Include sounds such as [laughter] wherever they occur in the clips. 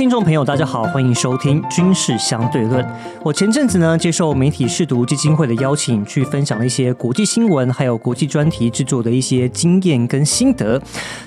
听众朋友，大家好，欢迎收听《军事相对论》。我前阵子呢，接受媒体试读基金会的邀请，去分享了一些国际新闻，还有国际专题制作的一些经验跟心得。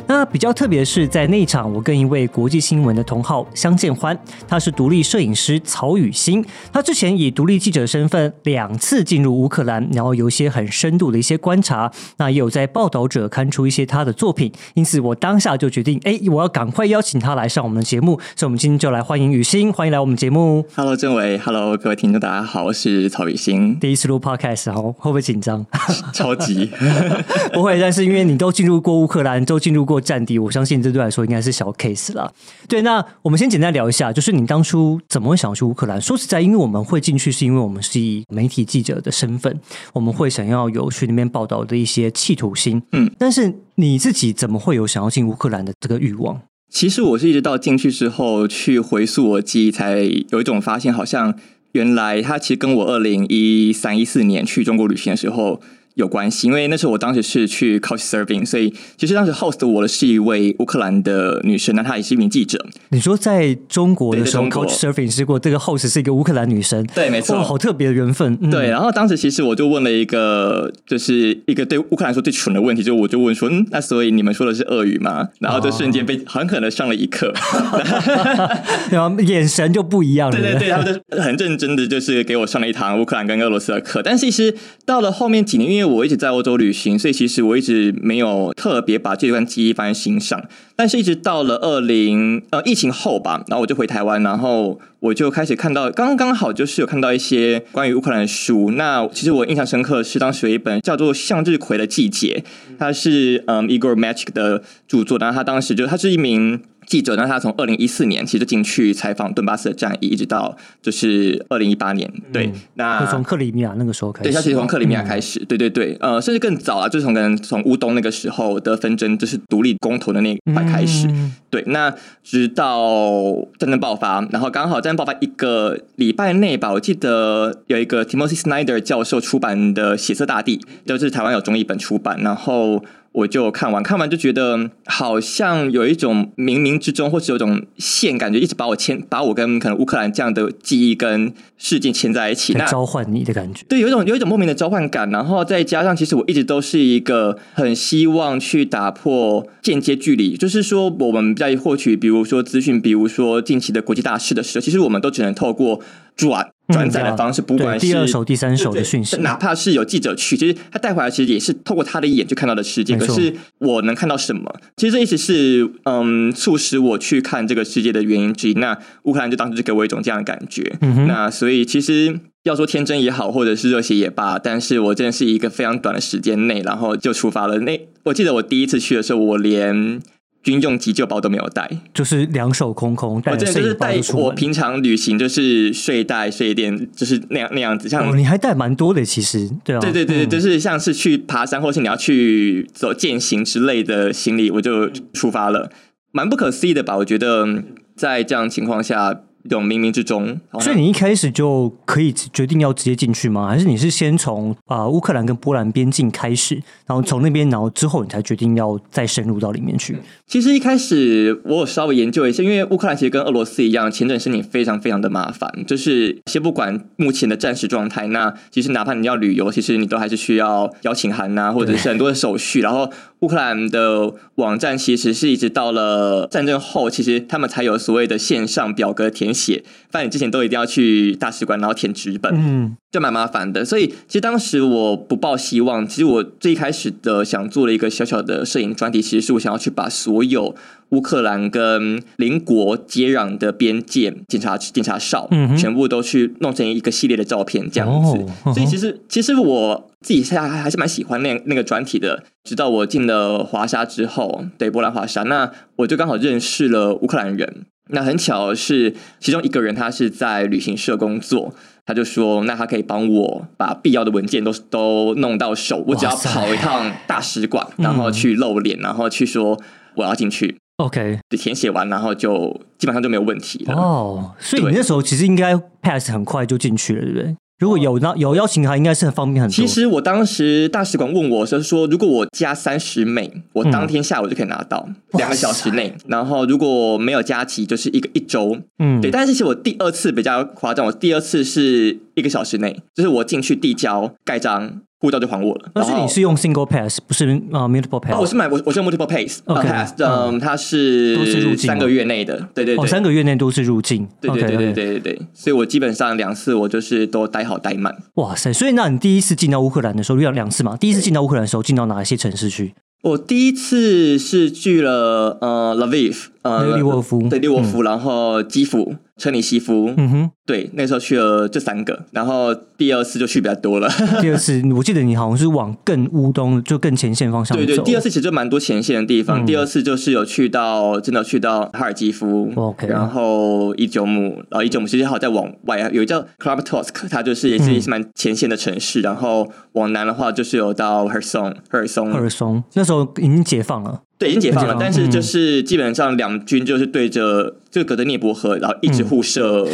那比较特别是，在那场，我跟一位国际新闻的同好相见欢，他是独立摄影师曹雨欣，他之前以独立记者身份两次进入乌克兰，然后有一些很深度的一些观察，那也有在报道者刊出一些他的作品，因此我当下就决定，哎，我要赶快邀请他来上我们的节目。所以，我们就来欢迎雨欣，欢迎来我们节目。Hello，郑伟，Hello，各位听众，大家好，我是曹雨欣，第一次录 podcast，然后会不会紧张？超级 [laughs] 不会，但是因为你都进入过乌克兰，都进入过战地，我相信这对来说应该是小 case 了。对，那我们先简单聊一下，就是你当初怎么会想要去乌克兰？说实在，因为我们会进去，是因为我们是以媒体记者的身份，我们会想要有去那边报道的一些企图心。嗯，但是你自己怎么会有想要进乌克兰的这个欲望？其实我是一直到进去之后去回溯我记忆，才有一种发现，好像原来他其实跟我二零一三一四年去中国旅行的时候。有关系，因为那时候我当时是去 Couch Serving，所以其实当时 host 我的是一位乌克兰的女生，那她也是一名记者。你说在中国的时候，Couch Surfing 是过这个 host 是一个乌克兰女生，对，没错，哇，好特别的缘分。嗯、对，然后当时其实我就问了一个，就是一个对乌克兰说最蠢的问题，就我就问说，嗯，那所以你们说的是俄语吗？然后就瞬间被狠狠的上了一课 [laughs] [laughs] 然后眼神就不一样了。对对对，他们就很认真的就是给我上了一堂乌克兰跟俄罗斯的课。但是其实到了后面几年，因为我一直在欧洲旅行，所以其实我一直没有特别把这段记忆放在心上。但是一直到了二零呃疫情后吧，然后我就回台湾，然后我就开始看到，刚刚好就是有看到一些关于乌克兰的书。那其实我印象深刻是当时有一本叫做《向日葵的季节》，它是嗯 Igor Magic 的著作，然后他当时就他是一名。记者，那他从二零一四年其实就进去采访顿巴斯的战役，一直到就是二零一八年。对，那就从克里米亚那个时候开始，对，他其实从克里米亚开始，对对对，呃，甚至更早啊，就是从可能从乌东那个时候的纷争，就是独立公投的那一块开始。嗯对，那直到战争爆发，然后刚好战争爆发一个礼拜内吧，我记得有一个 Timothy Snyder 教授出版的《血色大地》，就是台湾有中译本出版，然后。我就看完，看完就觉得好像有一种冥冥之中，或是有种线，感觉一直把我牵，把我跟可能乌克兰这样的记忆跟事件牵在一起，那召唤你的感觉。对，有一种有一种莫名的召唤感，然后再加上，其实我一直都是一个很希望去打破间接距离，就是说我们在获取，比如说资讯，比如说近期的国际大事的时候，其实我们都只能透过转。转载的方式，不管是第二手、第三手的讯息，哪怕是有记者去，其实他带回来其实也是透过他的眼去看到的世界。可是我能看到什么？其实这一直是嗯，促使我去看这个世界的原因之一。那乌克兰就当时就给我一种这样的感觉。嗯、那所以其实要说天真也好，或者是热血也罢，但是我真的是一个非常短的时间内，然后就出发了。那我记得我第一次去的时候，我连。军用急救包都没有带，就是两手空空。我真的就是带我平常旅行就是睡袋、睡垫，就是那样那样子。像、哦、你还带蛮多的，其实对啊，对对对，嗯、就是像是去爬山，或是你要去走践行之类的行李，我就出发了，蛮不可思议的吧？我觉得在这样情况下。一种冥冥之中，所以你一开始就可以决定要直接进去吗？还是你是先从啊、呃、乌克兰跟波兰边境开始，然后从那边，然后之后你才决定要再深入到里面去？其实一开始我有稍微研究一下，因为乌克兰其实跟俄罗斯一样，签证申请非常非常的麻烦。就是先不管目前的战时状态，那其实哪怕你要旅游，其实你都还是需要邀请函呐、啊，或者是很多的手续。然后乌克兰的网站其实是一直到了战争后，其实他们才有所谓的线上表格填。写，不然你之前都一定要去大使馆，然后填纸本，嗯，就蛮麻烦的。所以其实当时我不抱希望，其实我最一开始的想做了一个小小的摄影专题，其实是我想要去把所有乌克兰跟邻国接壤的边界检查检查哨，嗯，全部都去弄成一个系列的照片，这样子。哦、所以其实其实我自己现在还是蛮喜欢那那个专题的。直到我进了华沙之后，对波兰华沙，那我就刚好认识了乌克兰人。那很巧是，其中一个人他是在旅行社工作，他就说，那他可以帮我把必要的文件都都弄到手，我只要跑一趟大使馆，然后去露脸，然后去说我要进去。OK，填写完，然后就基本上就没有问题了。哦，所以你那时候其实应该 pass 很快就进去了，对不对？如果有那有邀请函，应该是很方便很多。其实我当时大使馆问我是说，如果我加三十美，我当天下午就可以拿到两个小时内。然后如果没有加齐，就是一个一周。嗯，对。但是其实我第二次比较夸张，我第二次是一个小时内，就是我进去递交盖章。护照就还我了。但是你是用 single pass，不是啊 multiple pass。我是买我我是用 multiple pass，pass，嗯，它是都是入境三个月内的，对对对，三个月内都是入境。对对对对对对对，所以我基本上两次我就是都待好待满。哇塞！所以那你第一次进到乌克兰的时候，遇到两次嘛？第一次进到乌克兰的时候，进到哪一些城市去？我第一次是去了呃 Lviv，呃利沃夫，对利沃夫，然后基辅。车尼西夫，嗯哼，对，那时候去了这三个，然后第二次就去比较多了。[laughs] 第二次，[laughs] 我记得你好像是往更乌东，就更前线方向走。对对，第二次其实就蛮多前线的地方。第二次就是有去到，真的去到哈尔基夫，OK，然后伊久姆，然后伊久姆其实还有再往外有一叫 Kramatorsk，它就是也是也是蛮前线的城市。然后往南的话，就是有到赫尔松，赫尔松，赫尔松，那时候已经解放了。对，已经解放了，但是就是基本上两军就是对着就隔着涅伯河，然后一直互射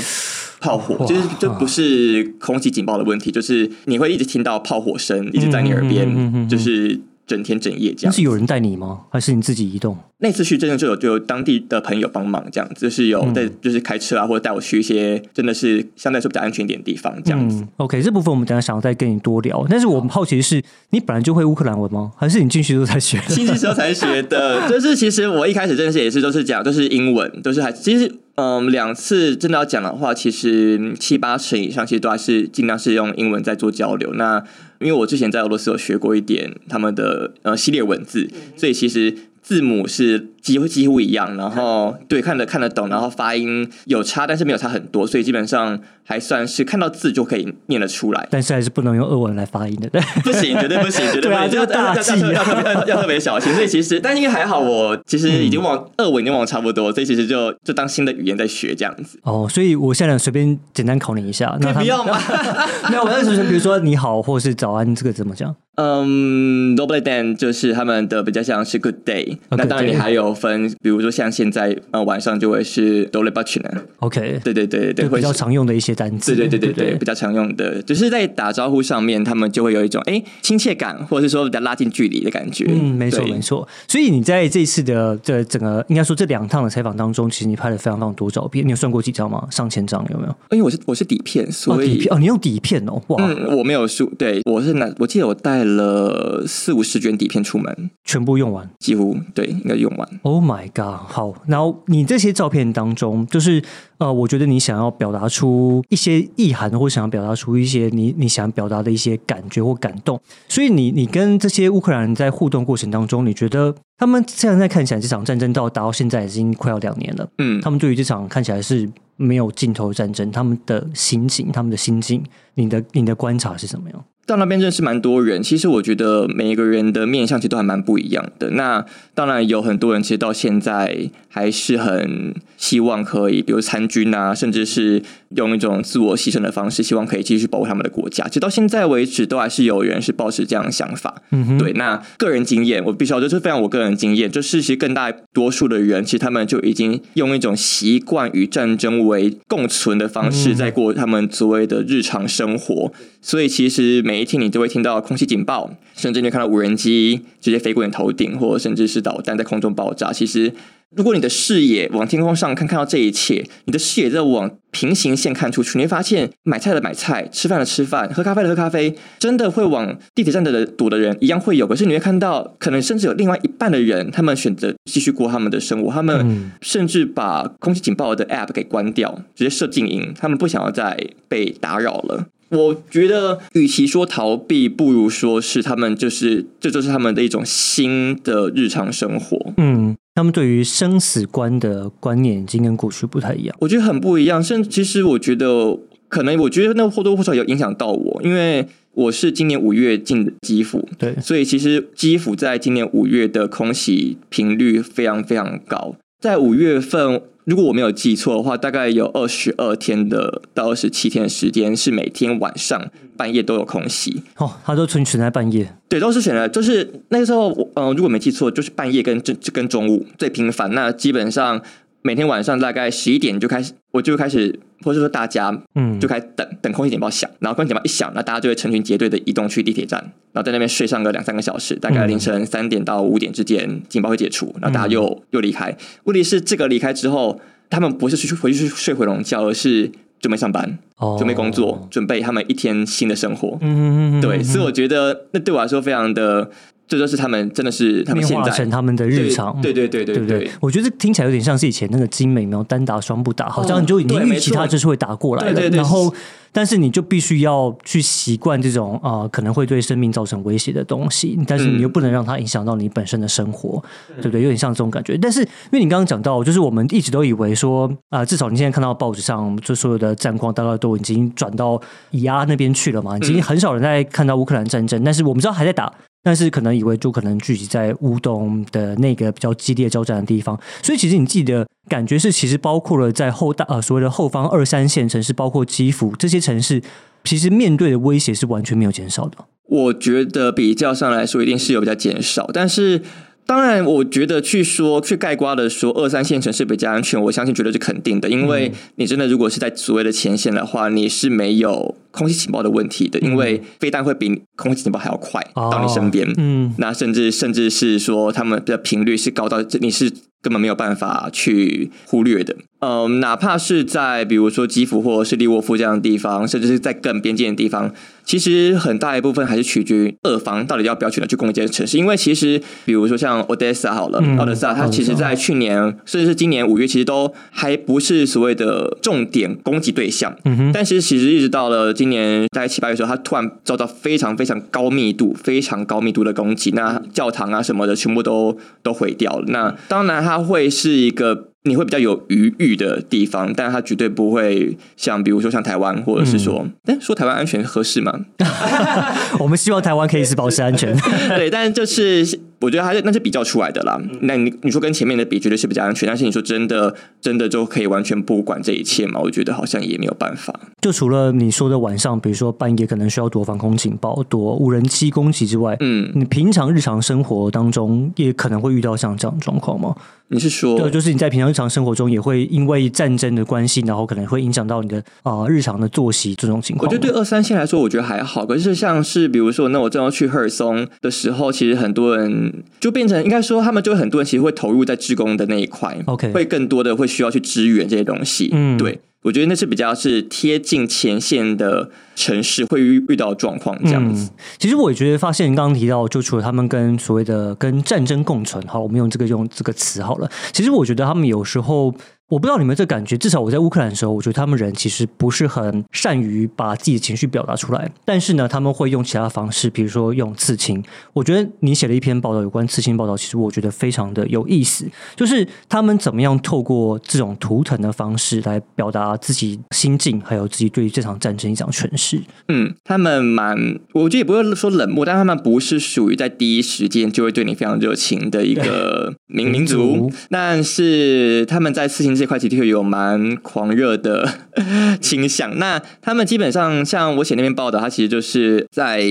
炮火，就是这不是空气警报的问题，就是你会一直听到炮火声一直在你耳边，就是。整天整夜这样，是有人带你吗？还是你自己移动？那次去真的就有就有当地的朋友帮忙，这样就是有在就是开车啊，或者带我去一些真的是相对来说比较安全一点的地方，这样子。OK，这部分我们等下想要再跟你多聊。但是我们好奇的是，你本来就会乌克兰文吗？还是你进去之后才学？进去之后才学的。就是其实我一开始认识也是都是讲都是英文，都是还其实嗯两次真的要讲的话，其实七八成以上其实都还是尽量是用英文在做交流。那因为我之前在俄罗斯有学过一点他们的呃系列文字，所以其实字母是。几乎几乎一样，然后对看得看得懂，然后发音有差，但是没有差很多，所以基本上还算是看到字就可以念得出来。但是还是不能用俄文来发音的，对，不行，绝对不行，绝对不行，[laughs] 要大忌，要特别要特别小心。所以其实，但因为还好，我其实已经往俄文已经往差不多，所以其实就就当新的语言在学这样子。哦，所以我现在随便简单考你一下，那不要吗？没有，我在说，比如说你好，或是早安，这个怎么讲？嗯，Dobry Dan 就是他们的比较像是 Good Day。那当然你还有分，比如说。像现在呃晚上就会是 d o l e b a c h n OK，对对对对，比较常用的一些单词，对对对对对，比较常用的，只是在打招呼上面，他们就会有一种哎亲切感，或者是说比较拉近距离的感觉。嗯，没错没错。所以你在这次的这整个应该说这两趟的采访当中，其实你拍了非常非常多照片，你有算过几张吗？上千张有没有？因为我是我是底片，所以底片哦，你用底片哦，哇，我没有数，对我是拿，我记得我带了四五十卷底片出门，全部用完，几乎对，应该用完。Oh my god！好，然后。你这些照片当中，就是呃，我觉得你想要表达出一些意涵，或想要表达出一些你你想表达的一些感觉或感动。所以你你跟这些乌克兰人在互动过程当中，你觉得他们现在看起来这场战争到达到现在已经快要两年了，嗯，他们对于这场看起来是没有尽头的战争，他们的心情、他们的心境，你的你的观察是什么样？到那边认识蛮多人，其实我觉得每一个人的面相其实都还蛮不一样的。那当然有很多人其实到现在还是很希望可以，比如参军啊，甚至是用一种自我牺牲的方式，希望可以继续保护他们的国家。直到现在为止，都还是有人是保持这样的想法。嗯，对。那个人经验，我必须要就是非常我个人经验，就是其实更大多数的人，其实他们就已经用一种习惯与战争为共存的方式，在过他们所谓的日常生活。所以其实每一天你都会听到空气警报，甚至你看到无人机直接飞过你头顶，或者甚至是导弹在空中爆炸。其实，如果你的视野往天空上看，看到这一切，你的视野在往平行线看出去，你会发现买菜的买菜，吃饭的吃饭，喝咖啡的喝咖啡，真的会往地铁站的堵的人一样会有。可是你会看到，可能甚至有另外一半的人，他们选择继续过他们的生活，他们甚至把空气警报的 App 给关掉，直接设静音，他们不想要再被打扰了。我觉得，与其说逃避，不如说是他们就是，这就是他们的一种新的日常生活。嗯，他们对于生死观的观念已经跟过去不太一样。我觉得很不一样，甚至其实我觉得，可能我觉得那或多或少有影响到我，因为我是今年五月进的基辅，对，所以其实基辅在今年五月的空袭频率非常非常高，在五月份。如果我没有记错的话，大概有二十二天的到二十七天的时间是每天晚上半夜都有空袭哦，它都存存在半夜，对，都是选择就是那个时候，嗯，如果没记错，就是半夜跟这跟中午最频繁。那基本上每天晚上大概十一点就开始，我就开始，或者说大家，嗯就开始等等空气警报响，然后空气警报一响，那大家就会成群结队的移动去地铁站，然后在那边睡上个两三个小时，大概凌晨三点到五点之间，警报会解除，然后大家又、又离开。问题是这个离开之后，他们不是去回去睡回笼觉，而是准备上班，哦准备工作，准备他们一天新的生活。嗯嗯嗯，对，所以我觉得那对我来说非常的，这就是他们真的是他们变现在化成他们的日常，对对对对对？我觉得听起来有点像是以前那个精美，然后单打双不打，好像你就已经预期他就是会打过来了，对对对然后但是你就必须要去习惯这种啊、呃可能会对生命造成威胁的东西，但是你又不能让它影响到你本身的生活，对不对？有点像这种感觉。但是因为你刚刚讲到，就是我们一直都以为说啊、至少你现在看到报纸上就所有的战况，大概都已经转到以阿那边去了嘛，已经很少人在看到乌克兰战争，但是我们知道还在打。但是可能以为就可能聚集在乌东的那个比较激烈交战的地方，所以其实你自己的感觉是其实包括了在后大呃所谓的后方二三线城市，包括基辅这些城市，其实面对的威胁是完全没有减少的。我觉得比较上来说，一定是有比较减少，但是。当然，我觉得去说去盖瓜的说二三线城市比较安全，我相信绝对是肯定的，因为你真的如果是在所谓的前线的话，你是没有空气情报的问题的，因为飞弹会比空气情报还要快到你身边，嗯，那甚至甚至是说他们的频率是高到你是根本没有办法去忽略的。嗯，哪怕是在比如说基辅或者是利沃夫这样的地方，甚至是在更边境的地方，其实很大一部分还是取决于俄方到底要不要选择去攻击这些城市。因为其实比如说像 Odessa 好了，嗯奥德萨它其实在去年甚至是今年五月，其实都还不是所谓的重点攻击对象。嗯哼，但是其实一直到了今年大概七八月的时候，它突然遭到非常非常高密度、非常高密度的攻击，那教堂啊什么的全部都都毁掉了。那当然它会是一个。你会比较有余裕的地方，但它绝对不会像，比如说像台湾，或者是说，哎、说台湾安全合适吗？[laughs] 我们希望台湾可以是保持安全。对，但是就是我觉得还是那是比较出来的啦。那你你说跟前面的比，绝对是比较安全，但是你说真的真的就可以完全不管这一切吗？我觉得好像也没有办法。就除了你说的晚上，比如说半夜可能需要躲防空警报、躲无人机攻击之外，嗯，你平常日常生活当中也可能会遇到像这样的状况吗？你是说对，就是你在平常日常生活中也会因为战争的关系，然后可能会影响到你的啊、呃日常的作息这种情况。我觉得对二三线来说，我觉得还好。可是像是比如说，那我正要去赫尔松的时候，其实很多人就变成应该说，他们就会很多人其实会投入在职工的那一块 OK 会更多的会需要去支援这些东西。嗯对。我觉得那是比较是贴近前线的城市会遇遇到状况，这样子。嗯。其实我也觉得，发现你刚刚提到，就除了他们跟所谓的跟战争共存，好，我们用这个用这个词好了。其实我觉得他们有时候。我不知道你们这感觉，至少我在乌克兰的时候，我觉得他们人其实不是很善于把自己的情绪表达出来，但是呢，他们会用其他方式，比如说用刺青。我觉得你写了一篇报道有关刺青报道，其实我觉得非常的有意思，就是他们怎么样透过这种图腾的方式来表达自己心境，还有自己对于这场战争一场诠释。嗯，他们蛮，我觉得也不会说冷漠，但他们不是属于在第一时间就会对你非常热情的一个民民族民族，但是他们在刺青这块的确有蛮狂热的 [laughs] 倾向。那他们基本上像我写那篇报道，他其实就是在。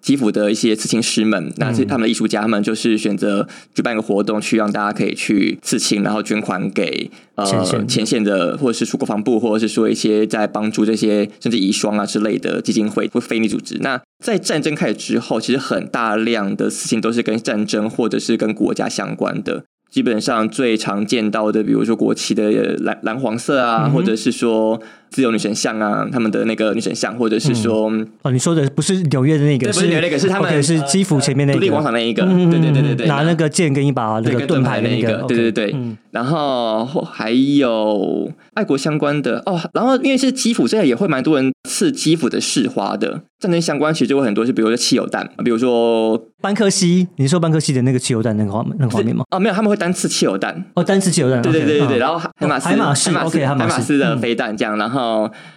基辅的一些刺青师们，那这他们的艺术家，他们就是选择举办一个活动，去让大家可以去刺青，然后捐款给呃前线的，或者是出国防部，或者是说一些在帮助这些甚至遗孀啊之类的基金会或非利组织。那在战争开始之后，其实很大量的事情都是跟战争或者是跟国家相关的。基本上最常见到的，比如说国旗的蓝蓝黄色啊，嗯或者是说自由女神像啊，他们的那个女神像，或者是说、哦，你说的不是纽约的那个，不是纽约那个是他们 OK，是基辅前面那个。独立广场那一个，嗯。对对对对对，拿那个剑跟一把那个盾牌那一个，对对对，嗯。然后还有爱国相关的哦，然后因为是基辅，所以也会蛮多人刺基辅的市花的。战争相关其实就会很多，是比如说汽油弹，比如说班克西，你说班克西的那个汽油弹那个画那个画面吗？哦没有，他们会单刺汽油弹，哦，单次汽油弹，对对对对对，嗯。然后海马斯、海马斯、OK，海海马斯的嗯。飞弹这样，然后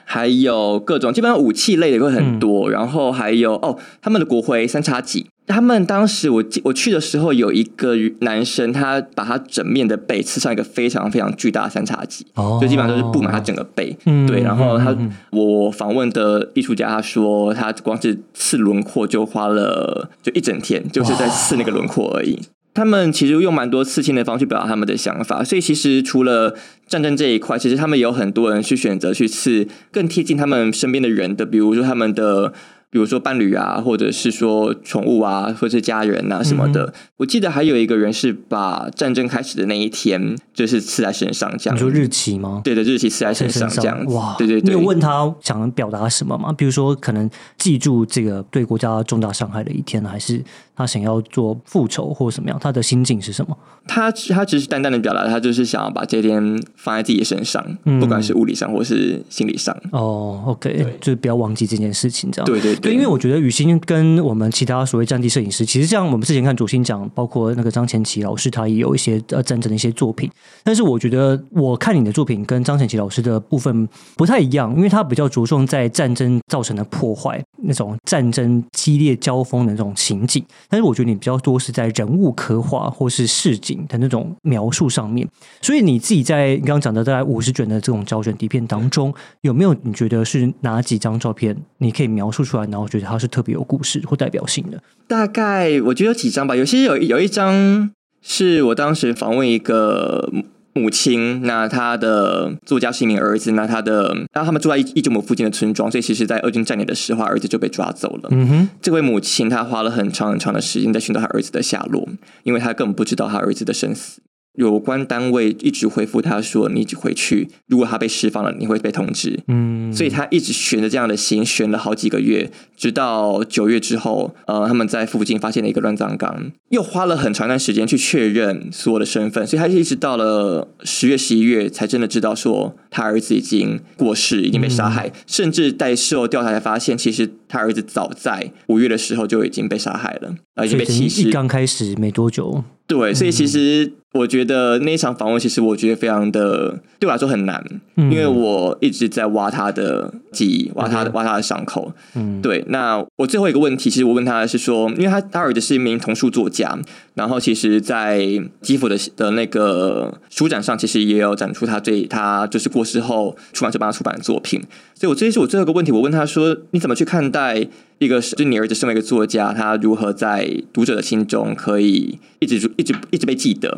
还有各种基本上武器类的会很多，然后还有哦，他们的国徽三叉戟。他们当时我记我去的时候，有一个男生，他把他整面的背刺上一个非常非常巨大的三叉戟，哦就基本上就是布满他整个背。嗯对，然后他我访问的艺术家他说，他光是刺轮廓就花了就一整天，就是在刺那个轮廓而已。他们其实用蛮多刺青的方式表达他们的想法，所以其实除了战争这一块，其实他们有很多人去选择去刺更贴近他们身边的人的，比如说他们的。比如说伴侣啊，或者是说宠物啊，或者是家人啊什么的。我记得还有一个人是把战争开始的那一天，就是刺在身上这样。你说日期吗？对的，日期刺在身上这样子。哇，对对对。你有问他想表达什么吗？比如说，可能记住这个对国家重大伤害的一天，还是他想要做复仇或者什么样？他的心境是什么？他他只是淡淡的表达，他就是想要把这天放在自己的身上，不管是物理上或是心理上。哦，OK，就是不要忘记这件事情，这样。对对。对，因为我觉得雨欣跟我们其他所谓战地摄影师，其实像我们之前看主心讲，包括那个张前奇老师，他也有一些呃战争的一些作品。但是我觉得我看你的作品跟张前奇老师的部分不太一样，因为他比较着重在战争造成的破坏，那种战争激烈交锋的那种情景。但是我觉得你比较多是在人物刻画或是市井的那种描述上面。所以你自己在你刚刚讲的大概五十卷的这种胶卷底片当中，有没有你觉得是哪几张照片你可以描述出来？然后觉得它是特别有故事或代表性的。大概我觉得有几张吧，有些有有一张是我当时访问一个母亲，那他的作家是一名儿子，那他的然后他们住在一九姆附近的村庄，所以其实，在俄军占领的时候，儿子就被抓走了。嗯哼，这位母亲她花了很长很长的时间在寻找她儿子的下落，因为她根本不知道她儿子的生死。有关单位一直回复他说：“你回去，如果他被释放了，你会被通知。”嗯，所以他一直悬着这样的心，悬了好几个月，直到九月之后，呃，他们在附近发现了一个乱葬岗，又花了很长一段时间去确认所有的身份，所以他一直到了十月、十一月才真的知道说他儿子已经过世，已经被杀害，甚至在事后调查才发现，其实他儿子早在五月的时候就已经被杀害了，而且被弃尸。刚开始没多久。对，所以其实我觉得那一场访问，其实我觉得非常的对我来说很难，因为我一直在挖他的记忆，挖他的挖他的伤口。嗯，对。那我最后一个问题，其实我问他的是说，因为他他儿子是一名童书作家，然后其实，在基辅的的那个书展上，其实也有展出他最他就是过世后出版社帮他出版的作品。所以，我这是我最后一个问题，我问他说，你怎么去看待？一个是，你儿子身为一个作家，他如何在读者的心中可以一直一直一直被记得？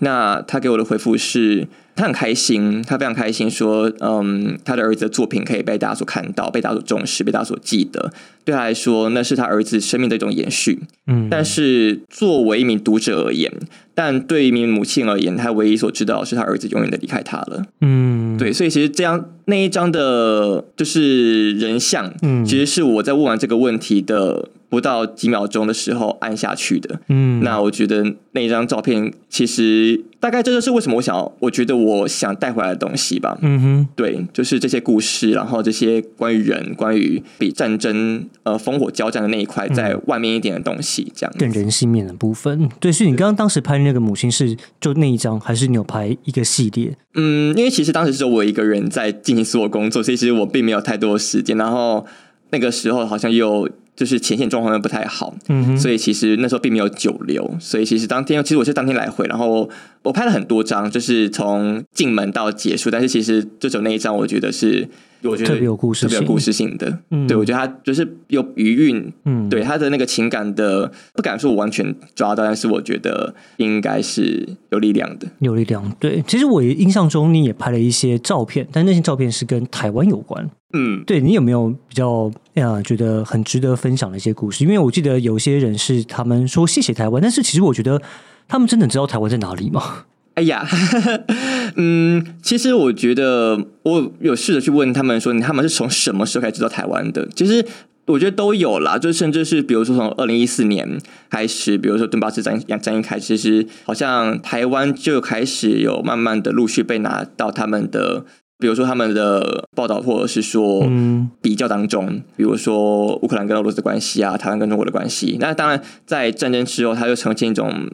那他给我的回复是。他很开心，他非常开心，说：“嗯，他的儿子的作品可以被大家所看到，被大家所重视，被大家所记得。对他来说，那是他儿子生命的一种延续。嗯，但是作为一名读者而言，但对一名母亲而言，他唯一所知道是他儿子永远的离开他了。嗯，对，所以其实这样那一张的，就是人像，嗯，其实是我在问完这个问题的。”不到几秒钟的时候按下去的，嗯，那我觉得那张照片其实大概这就是为什么我想，我觉得我想带回来的东西吧，嗯哼，对，就是这些故事，然后这些关于人、关于比战争呃烽火交战的那一块在外面一点的东西，这样更人性面的部分。对，所以你刚刚当时拍那个母亲是就那一张，还是你有拍一个系列？嗯，因为其实当时只有我一个人在进行所有工作，所以其实我并没有太多的时间。然后那个时候好像又。就是前线状况又不太好，嗯所以其实那时候并没有久留，所以其实当天其实我是当天来回，然后我拍了很多张，就是从进门到结束，但是其实就只有那一张，我觉得是我觉得特别有故事、特别有故事性的。嗯，对我觉得他就是有余韵，嗯，对他的那个情感的不敢说我完全抓到，但是我觉得应该是有力量的，有力量。对，其实我印象中你也拍了一些照片，但那些照片是跟台湾有关。嗯，对你有没有比较啊觉得很值得分享的一些故事？因为我记得有些人是他们说谢谢台湾，但是其实我觉得他们真的知道台湾在哪里吗？哎呀，[laughs] 嗯，其实我觉得我有试着去问他们说，他们是从什么时候开始知道台湾的？其实我觉得都有啦，就甚至是比如说从二零一四年开始，比如说顿巴斯战战役开始，其实好像台湾就开始有慢慢的陆续被拿到他们的。比如说他们的报道，或者是说比较当中，比如说乌克兰跟俄罗斯的关系啊，台湾跟中国的关系。那当然，在战争之后，它就呈现一种。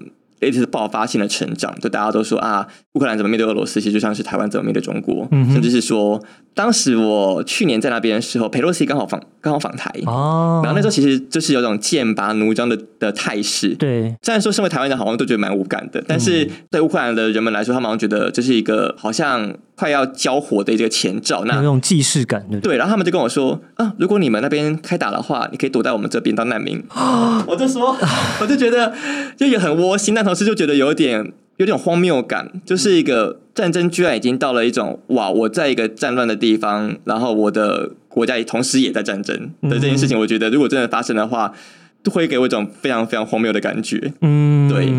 一直是爆发性的成长，就大家都说啊，乌克兰怎么面对俄罗斯，其实就像是台湾怎么面对中国，甚至是说，当时我去年在那边的时候，佩洛西刚好访刚好访台哦，然后那时候其实就是有种剑拔弩张的的态势。对，虽然说身为台湾人好像都觉得蛮无感的，但是对乌克兰的人们来说，他们好像觉得这是一个好像快要交火的一个前兆，那那种既视感。对，然后他们就跟我说啊，如果你们那边开打的话，你可以躲在我们这边当难民。我就说，我就觉得就也很窝心，但。同时就觉得有点有点荒谬感，就是一个战争居然已经到了一种哇，我在一个战乱的地方，然后我的国家也同时也在战争的这件事情，我觉得如果真的发生的话，会给我一种非常非常荒谬的感觉。嗯，对。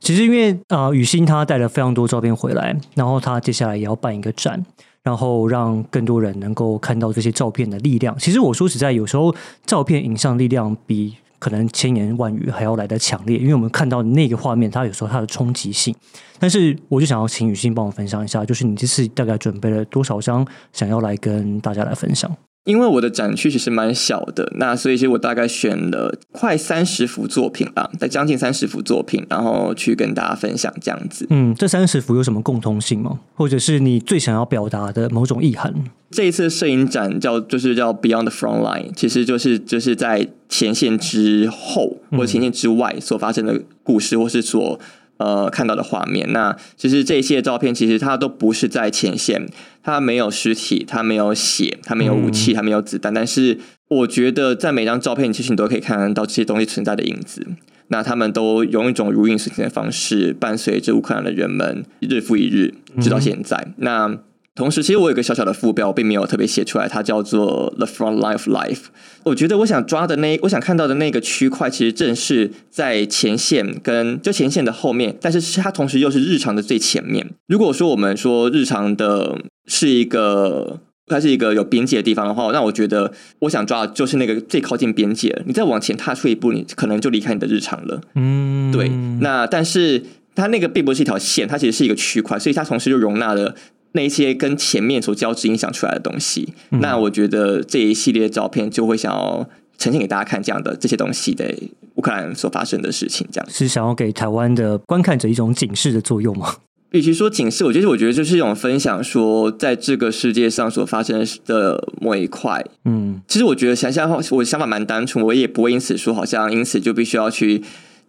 其实因为啊，雨欣她带了非常多照片回来，然后她接下来也要办一个展，然后让更多人能够看到这些照片的力量。其实我说实在，有时候照片影像力量比可能千言万语还要来的强烈，因为我们看到那个画面，它有时候它的冲击性。但是我就想要请雨欣帮我分享一下，就是你这次大概准备了多少张，想要来跟大家来分享。因为我的展区其实蛮小的，那所以其实我大概选了快三十幅作品吧，在将近三十幅作品，然后去跟大家分享这样子。嗯，这三十幅有什么共通性吗？或者是你最想要表达的某种意涵？这一次摄影展叫就是叫 Beyond the Front Line，其实就是就是在前线之后或者前线之外所发生的故事，或是所。呃，看到的画面，那其实这些照片，其实它都不是在前线，它没有尸体，它没有血，它没有武器，它没有子弹。但是，我觉得在每张照片，其实你都可以看到这些东西存在的影子。那他们都用一种如影随形的方式，伴随着乌克兰的人们日复一日，直到现在。那同时，其实我有个小小的副标，并没有特别写出来，它叫做 The Front Line of Life。我觉得我想抓的那，我想看到的那个区块，其实正是在前线跟就前线的后面，但是它同时又是日常的最前面。如果说我们说日常的是一个，它是一个有边界的地方的话，那我觉得我想抓的就是那个最靠近边界。你再往前踏出一步，你可能就离开你的日常了。嗯，对。那但是它那个并不是一条线，它其实是一个区块，所以它同时就容纳了。那些跟前面所交织影响出来的东西，那我觉得这一系列照片就会想要呈现给大家看，这样的这些东西的乌克兰所发生的事情，这样是想要给台湾的观看者一种警示的作用吗？与其说警示，我觉得我觉得就是一种分享，说在这个世界上所发生的某一块，嗯，其实我觉得想想我想法蛮单纯，我也不会因此说好像因此就必须要去。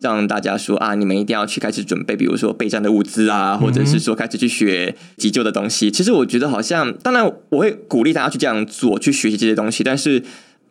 让大家说啊，你们一定要去开始准备，比如说备战的物资啊，或者是说开始去学急救的东西。其实我觉得好像，当然我会鼓励大家去这样做，去学习这些东西。但是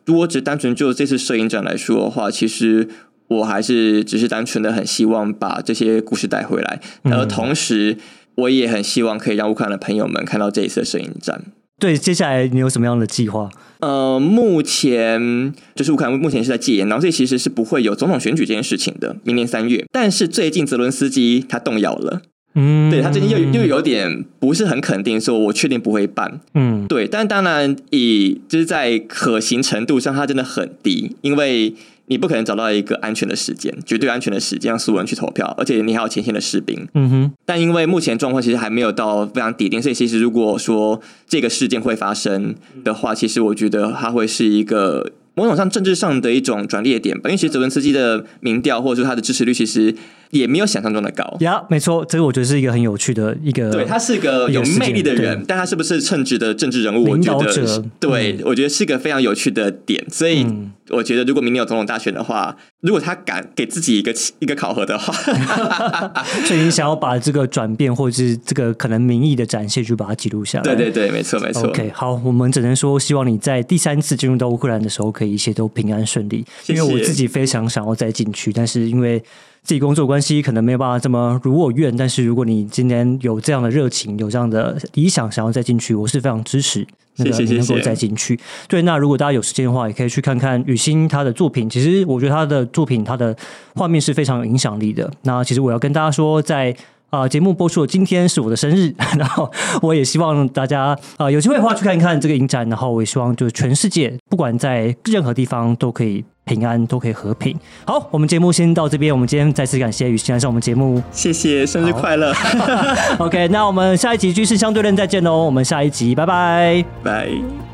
如果只单纯就这次摄影展来说的话，其实我还是只是单纯的很希望把这些故事带回来，而同时我也很希望可以让乌克兰的朋友们看到这一次的摄影展。对，接下来你有什么样的计划？呃，目前就是乌克兰目前是在戒严，然后这其实是不会有总统选举这件事情的，明年三月。但是最近泽伦斯基他动摇了，嗯，对他最近又又有点不是很肯定，说我确定不会办，嗯，对。但当然以就是在可行程度上，他真的很低，因为。你不可能找到一个安全的时间，绝对安全的时间让所有人去投票，而且你还有前线的士兵。嗯哼。但因为目前状况其实还没有到非常底定，所以其实如果说这个事件会发生的话，其实我觉得它会是一个某种上政治上的一种转捩点吧。因为其实泽伦斯基的民调或者说他的支持率其实。也没有想象中的高呀，没错，这个我觉得是一个很有趣的一个。对他是个有魅力的人，但他是不是称职的政治人物？我觉得，对我觉得是个非常有趣的点。所以我觉得，如果明年有总统大选的话，如果他敢给自己一个 [laughs] 一个考核的话，[laughs] 所以你想要把这个转变或者是这个可能民意的展现，就把它记录下来。对对对，没错没错。OK，好，我们只能说希望你在第三次进入到乌克兰的时候，可以一切都平安顺利。因为我自己非常想要再进去，但是因为。自己工作关系可能没有办法这么如我愿，但是如果你今天有这样的热情，有这样的理想，想要再进去，我是非常支持。那个能够再进去。对，那如果大家有时间的话，也可以去看看雨欣她的作品。其实我觉得她的作品，她的画面是非常有影响力的。那其实我要跟大家说，在啊节目播出的今天是我的生日，[laughs] 然后我也希望大家啊有机会的话去看一看这个影展，然后我也希望就是全世界不管在任何地方都可以。平安都可以和平。好，我们节目先到这边。我们今天再次感谢雨欣来上我们节目，谢谢，生日快乐。[laughs] [laughs] OK，那我们下一集军事相对论再见喽。我们下一集，拜拜，拜。